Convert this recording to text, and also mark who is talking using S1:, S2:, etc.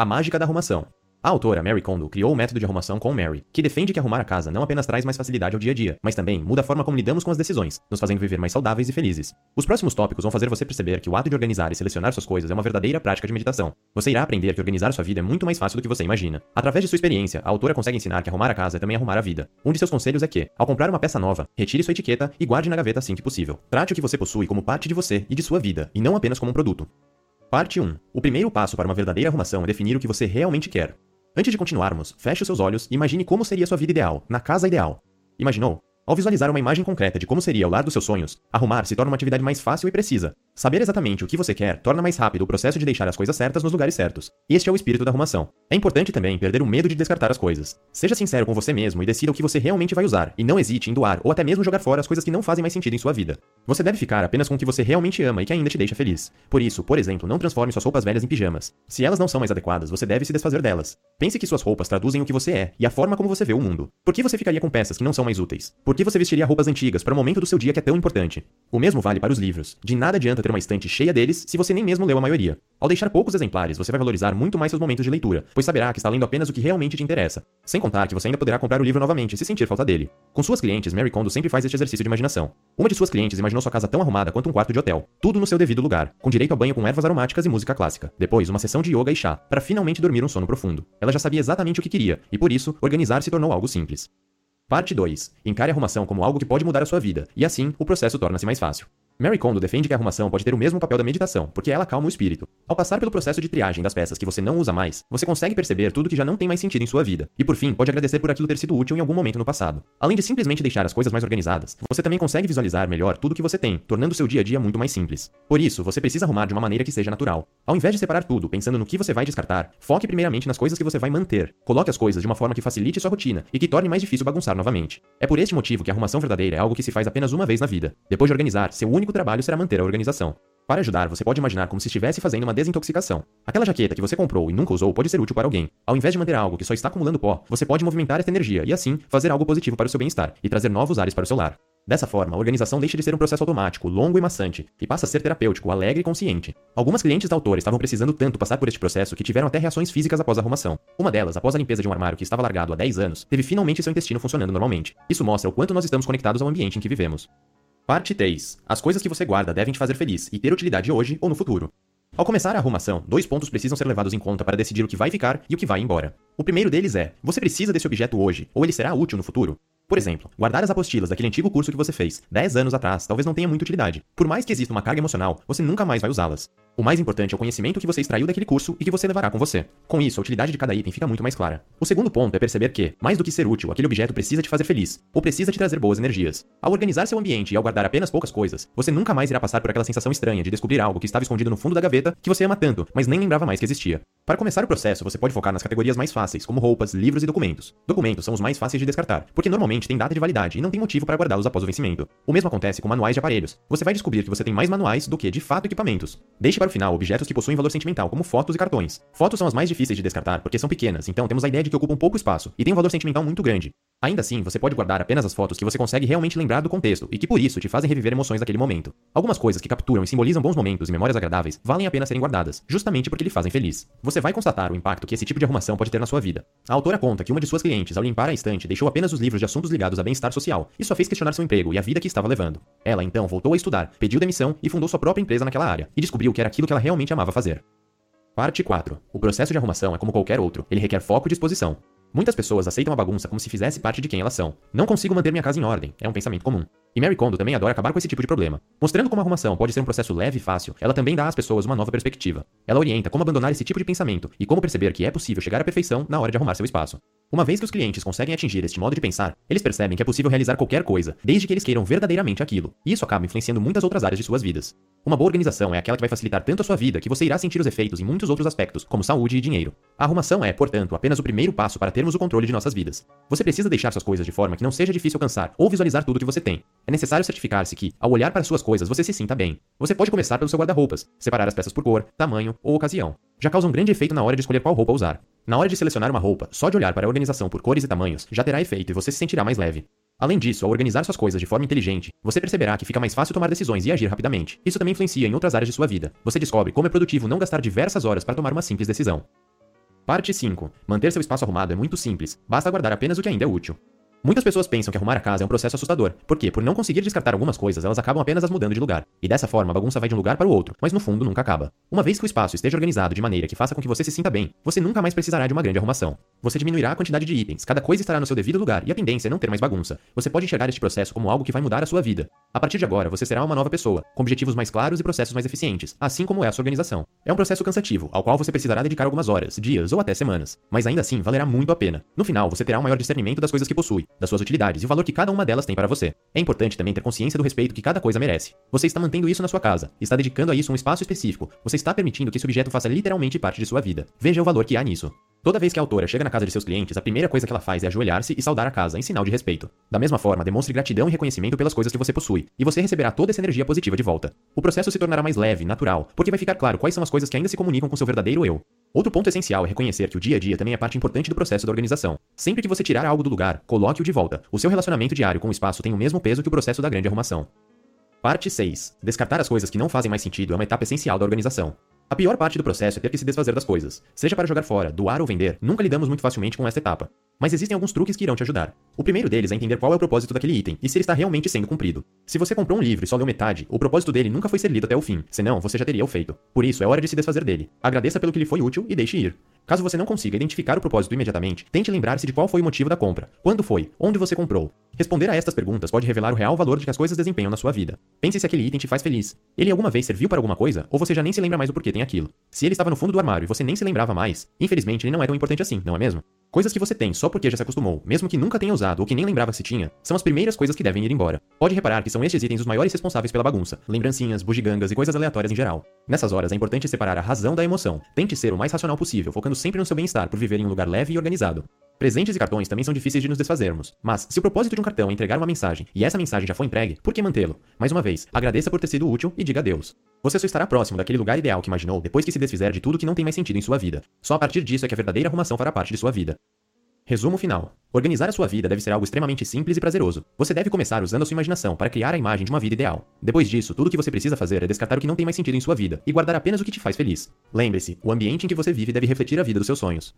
S1: A mágica da arrumação. A autora Mary Kondo criou o método de arrumação com Mary, que defende que arrumar a casa não apenas traz mais facilidade ao dia a dia, mas também muda a forma como lidamos com as decisões, nos fazendo viver mais saudáveis e felizes. Os próximos tópicos vão fazer você perceber que o ato de organizar e selecionar suas coisas é uma verdadeira prática de meditação. Você irá aprender que organizar sua vida é muito mais fácil do que você imagina. Através de sua experiência, a autora consegue ensinar que arrumar a casa é também arrumar a vida. Um de seus conselhos é que, ao comprar uma peça nova, retire sua etiqueta e guarde na gaveta assim que possível. Trate o que você possui como parte de você e de sua vida, e não apenas como um produto. Parte 1. O primeiro passo para uma verdadeira arrumação é definir o que você realmente quer. Antes de continuarmos, feche os seus olhos e imagine como seria sua vida ideal, na casa ideal. Imaginou? Ao visualizar uma imagem concreta de como seria o lar dos seus sonhos, arrumar se torna uma atividade mais fácil e precisa. Saber exatamente o que você quer torna mais rápido o processo de deixar as coisas certas nos lugares certos. Este é o espírito da arrumação. É importante também perder o medo de descartar as coisas. Seja sincero com você mesmo e decida o que você realmente vai usar, e não hesite em doar ou até mesmo jogar fora as coisas que não fazem mais sentido em sua vida. Você deve ficar apenas com o que você realmente ama e que ainda te deixa feliz. Por isso, por exemplo, não transforme suas roupas velhas em pijamas. Se elas não são mais adequadas, você deve se desfazer delas. Pense que suas roupas traduzem o que você é e a forma como você vê o mundo. Por que você ficaria com peças que não são mais úteis? Por que você vestiria roupas antigas para o momento do seu dia que é tão importante? O mesmo vale para os livros. De nada adianta ter uma estante cheia deles se você nem mesmo leu a maioria. Ao deixar poucos exemplares, você vai valorizar muito mais seus momentos de leitura, pois saberá que está lendo apenas o que realmente te interessa. Sem contar que você ainda poderá comprar o livro novamente se sentir falta dele. Com suas clientes, Mary Kondo sempre faz este exercício de imaginação. Uma de suas clientes imaginou sua casa tão arrumada quanto um quarto de hotel, tudo no seu devido lugar, com direito a banho com ervas aromáticas e música clássica. Depois, uma sessão de yoga e chá, para finalmente dormir um sono profundo. Ela já sabia exatamente o que queria, e por isso, organizar se tornou algo simples. Parte 2. Encare a arrumação como algo que pode mudar a sua vida, e assim, o processo torna-se mais fácil. Mary Kondo defende que a arrumação pode ter o mesmo papel da meditação, porque ela calma o espírito. Ao passar pelo processo de triagem das peças que você não usa mais, você consegue perceber tudo que já não tem mais sentido em sua vida, e por fim, pode agradecer por aquilo ter sido útil em algum momento no passado. Além de simplesmente deixar as coisas mais organizadas, você também consegue visualizar melhor tudo que você tem, tornando seu dia a dia muito mais simples. Por isso, você precisa arrumar de uma maneira que seja natural. Ao invés de separar tudo, pensando no que você vai descartar, foque primeiramente nas coisas que você vai manter. Coloque as coisas de uma forma que facilite sua rotina e que torne mais difícil bagunçar novamente. É por este motivo que a arrumação verdadeira é algo que se faz apenas uma vez na vida. Depois de organizar, seu único trabalho será manter a organização. Para ajudar, você pode imaginar como se estivesse fazendo uma desintoxicação. Aquela jaqueta que você comprou e nunca usou pode ser útil para alguém. Ao invés de manter algo que só está acumulando pó, você pode movimentar essa energia e assim fazer algo positivo para o seu bem-estar e trazer novos ares para o seu lar. Dessa forma, a organização deixa de ser um processo automático, longo e maçante, e passa a ser terapêutico, alegre e consciente. Algumas clientes da autora estavam precisando tanto passar por este processo que tiveram até reações físicas após a arrumação. Uma delas, após a limpeza de um armário que estava largado há 10 anos, teve finalmente seu intestino funcionando normalmente. Isso mostra o quanto nós estamos conectados ao ambiente em que vivemos. Parte 3. As coisas que você guarda devem te fazer feliz e ter utilidade hoje ou no futuro. Ao começar a arrumação, dois pontos precisam ser levados em conta para decidir o que vai ficar e o que vai embora. O primeiro deles é: você precisa desse objeto hoje, ou ele será útil no futuro? Por exemplo, guardar as apostilas daquele antigo curso que você fez 10 anos atrás talvez não tenha muita utilidade. Por mais que exista uma carga emocional, você nunca mais vai usá-las. O mais importante é o conhecimento que você extraiu daquele curso e que você levará com você. Com isso, a utilidade de cada item fica muito mais clara. O segundo ponto é perceber que, mais do que ser útil, aquele objeto precisa te fazer feliz, ou precisa te trazer boas energias. Ao organizar seu ambiente e ao guardar apenas poucas coisas, você nunca mais irá passar por aquela sensação estranha de descobrir algo que estava escondido no fundo da gaveta que você ama tanto, mas nem lembrava mais que existia. Para começar o processo, você pode focar nas categorias mais fáceis, como roupas, livros e documentos. Documentos são os mais fáceis de descartar, porque normalmente têm data de validade e não tem motivo para guardá-los após o vencimento. O mesmo acontece com manuais de aparelhos. Você vai descobrir que você tem mais manuais do que, de fato, equipamentos. Deixe para o final objetos que possuem valor sentimental, como fotos e cartões. Fotos são as mais difíceis de descartar porque são pequenas, então temos a ideia de que ocupam pouco espaço e têm um valor sentimental muito grande. Ainda assim, você pode guardar apenas as fotos que você consegue realmente lembrar do contexto e que por isso te fazem reviver emoções daquele momento. Algumas coisas que capturam e simbolizam bons momentos e memórias agradáveis valem a pena serem guardadas, justamente porque lhe fazem feliz. Você vai constatar o impacto que esse tipo de arrumação pode ter na sua vida. A autora conta que uma de suas clientes, ao limpar a estante, deixou apenas os livros de assuntos ligados a bem-estar social. Isso a fez questionar seu emprego e a vida que estava levando. Ela então voltou a estudar, pediu demissão e fundou sua própria empresa naquela área, e descobriu que era aquilo que ela realmente amava fazer. Parte 4. O processo de arrumação é como qualquer outro, ele requer foco e disposição. Muitas pessoas aceitam a bagunça como se fizesse parte de quem elas são. Não consigo manter minha casa em ordem, é um pensamento comum. E Mary Kondo também adora acabar com esse tipo de problema. Mostrando como a arrumação pode ser um processo leve e fácil, ela também dá às pessoas uma nova perspectiva. Ela orienta como abandonar esse tipo de pensamento e como perceber que é possível chegar à perfeição na hora de arrumar seu espaço. Uma vez que os clientes conseguem atingir este modo de pensar, eles percebem que é possível realizar qualquer coisa, desde que eles queiram verdadeiramente aquilo. E isso acaba influenciando muitas outras áreas de suas vidas. Uma boa organização é aquela que vai facilitar tanto a sua vida que você irá sentir os efeitos em muitos outros aspectos, como saúde e dinheiro. A arrumação é, portanto, apenas o primeiro passo para termos o controle de nossas vidas. Você precisa deixar suas coisas de forma que não seja difícil alcançar ou visualizar tudo que você tem. É necessário certificar-se que, ao olhar para suas coisas, você se sinta bem. Você pode começar pelo seu guarda-roupas, separar as peças por cor, tamanho ou ocasião. Já causa um grande efeito na hora de escolher qual roupa usar. Na hora de selecionar uma roupa, só de olhar para a organização por cores e tamanhos já terá efeito e você se sentirá mais leve. Além disso, ao organizar suas coisas de forma inteligente, você perceberá que fica mais fácil tomar decisões e agir rapidamente. Isso também influencia em outras áreas de sua vida. Você descobre como é produtivo não gastar diversas horas para tomar uma simples decisão. Parte 5. Manter seu espaço arrumado é muito simples, basta guardar apenas o que ainda é útil. Muitas pessoas pensam que arrumar a casa é um processo assustador, porque, por não conseguir descartar algumas coisas, elas acabam apenas as mudando de lugar. E dessa forma, a bagunça vai de um lugar para o outro, mas no fundo nunca acaba. Uma vez que o espaço esteja organizado de maneira que faça com que você se sinta bem, você nunca mais precisará de uma grande arrumação. Você diminuirá a quantidade de itens, cada coisa estará no seu devido lugar e a tendência é não ter mais bagunça. Você pode enxergar este processo como algo que vai mudar a sua vida. A partir de agora, você será uma nova pessoa, com objetivos mais claros e processos mais eficientes, assim como é a sua organização. É um processo cansativo, ao qual você precisará dedicar algumas horas, dias ou até semanas, mas ainda assim valerá muito a pena. No final, você terá um maior discernimento das coisas que possui, das suas utilidades e valor que cada uma delas tem para você. É importante também ter consciência do respeito que cada coisa merece. Você está mantendo isso na sua casa, está dedicando a isso um espaço específico, você está permitindo que esse objeto faça literalmente parte de sua vida. Veja o valor que há nisso. Toda vez que a autora chega na casa de seus clientes, a primeira coisa que ela faz é ajoelhar-se e saudar a casa em sinal de respeito. Da mesma forma, demonstre gratidão e reconhecimento pelas coisas que você possui, e você receberá toda essa energia positiva de volta. O processo se tornará mais leve, natural, porque vai ficar claro quais são as coisas que ainda se comunicam com seu verdadeiro eu. Outro ponto essencial é reconhecer que o dia a dia também é parte importante do processo da organização. Sempre que você tirar algo do lugar, coloque-o de volta. O seu relacionamento diário com o espaço tem o mesmo peso que o processo da grande arrumação. Parte 6. Descartar as coisas que não fazem mais sentido é uma etapa essencial da organização. A pior parte do processo é ter que se desfazer das coisas. Seja para jogar fora, doar ou vender, nunca lidamos muito facilmente com esta etapa. Mas existem alguns truques que irão te ajudar. O primeiro deles é entender qual é o propósito daquele item e se ele está realmente sendo cumprido. Se você comprou um livro e só leu metade, o propósito dele nunca foi ser lido até o fim, senão você já teria o feito. Por isso, é hora de se desfazer dele. Agradeça pelo que lhe foi útil e deixe ir. Caso você não consiga identificar o propósito imediatamente, tente lembrar-se de qual foi o motivo da compra, quando foi, onde você comprou. Responder a estas perguntas pode revelar o real valor de que as coisas desempenham na sua vida. Pense se aquele item te faz feliz. Ele alguma vez serviu para alguma coisa, ou você já nem se lembra mais do porquê tem aquilo. Se ele estava no fundo do armário e você nem se lembrava mais, infelizmente ele não é tão importante assim, não é mesmo? Coisas que você tem só porque já se acostumou, mesmo que nunca tenha usado ou que nem lembrava se tinha, são as primeiras coisas que devem ir embora. Pode reparar que são estes itens os maiores responsáveis pela bagunça, lembrancinhas, bugigangas e coisas aleatórias em geral. Nessas horas é importante separar a razão da emoção. Tente ser o mais racional possível, focando sempre no seu bem-estar por viver em um lugar leve e organizado. Presentes e cartões também são difíceis de nos desfazermos, mas se o propósito de um cartão é entregar uma mensagem e essa mensagem já foi entregue, por que mantê-lo? Mais uma vez, agradeça por ter sido útil e diga adeus. Você só estará próximo daquele lugar ideal que imaginou depois que se desfizer de tudo que não tem mais sentido em sua vida. Só a partir disso é que a verdadeira arrumação fará parte de sua vida. Resumo final. Organizar a sua vida deve ser algo extremamente simples e prazeroso. Você deve começar usando a sua imaginação para criar a imagem de uma vida ideal. Depois disso, tudo o que você precisa fazer é descartar o que não tem mais sentido em sua vida e guardar apenas o que te faz feliz. Lembre-se, o ambiente em que você vive deve refletir a vida dos seus sonhos.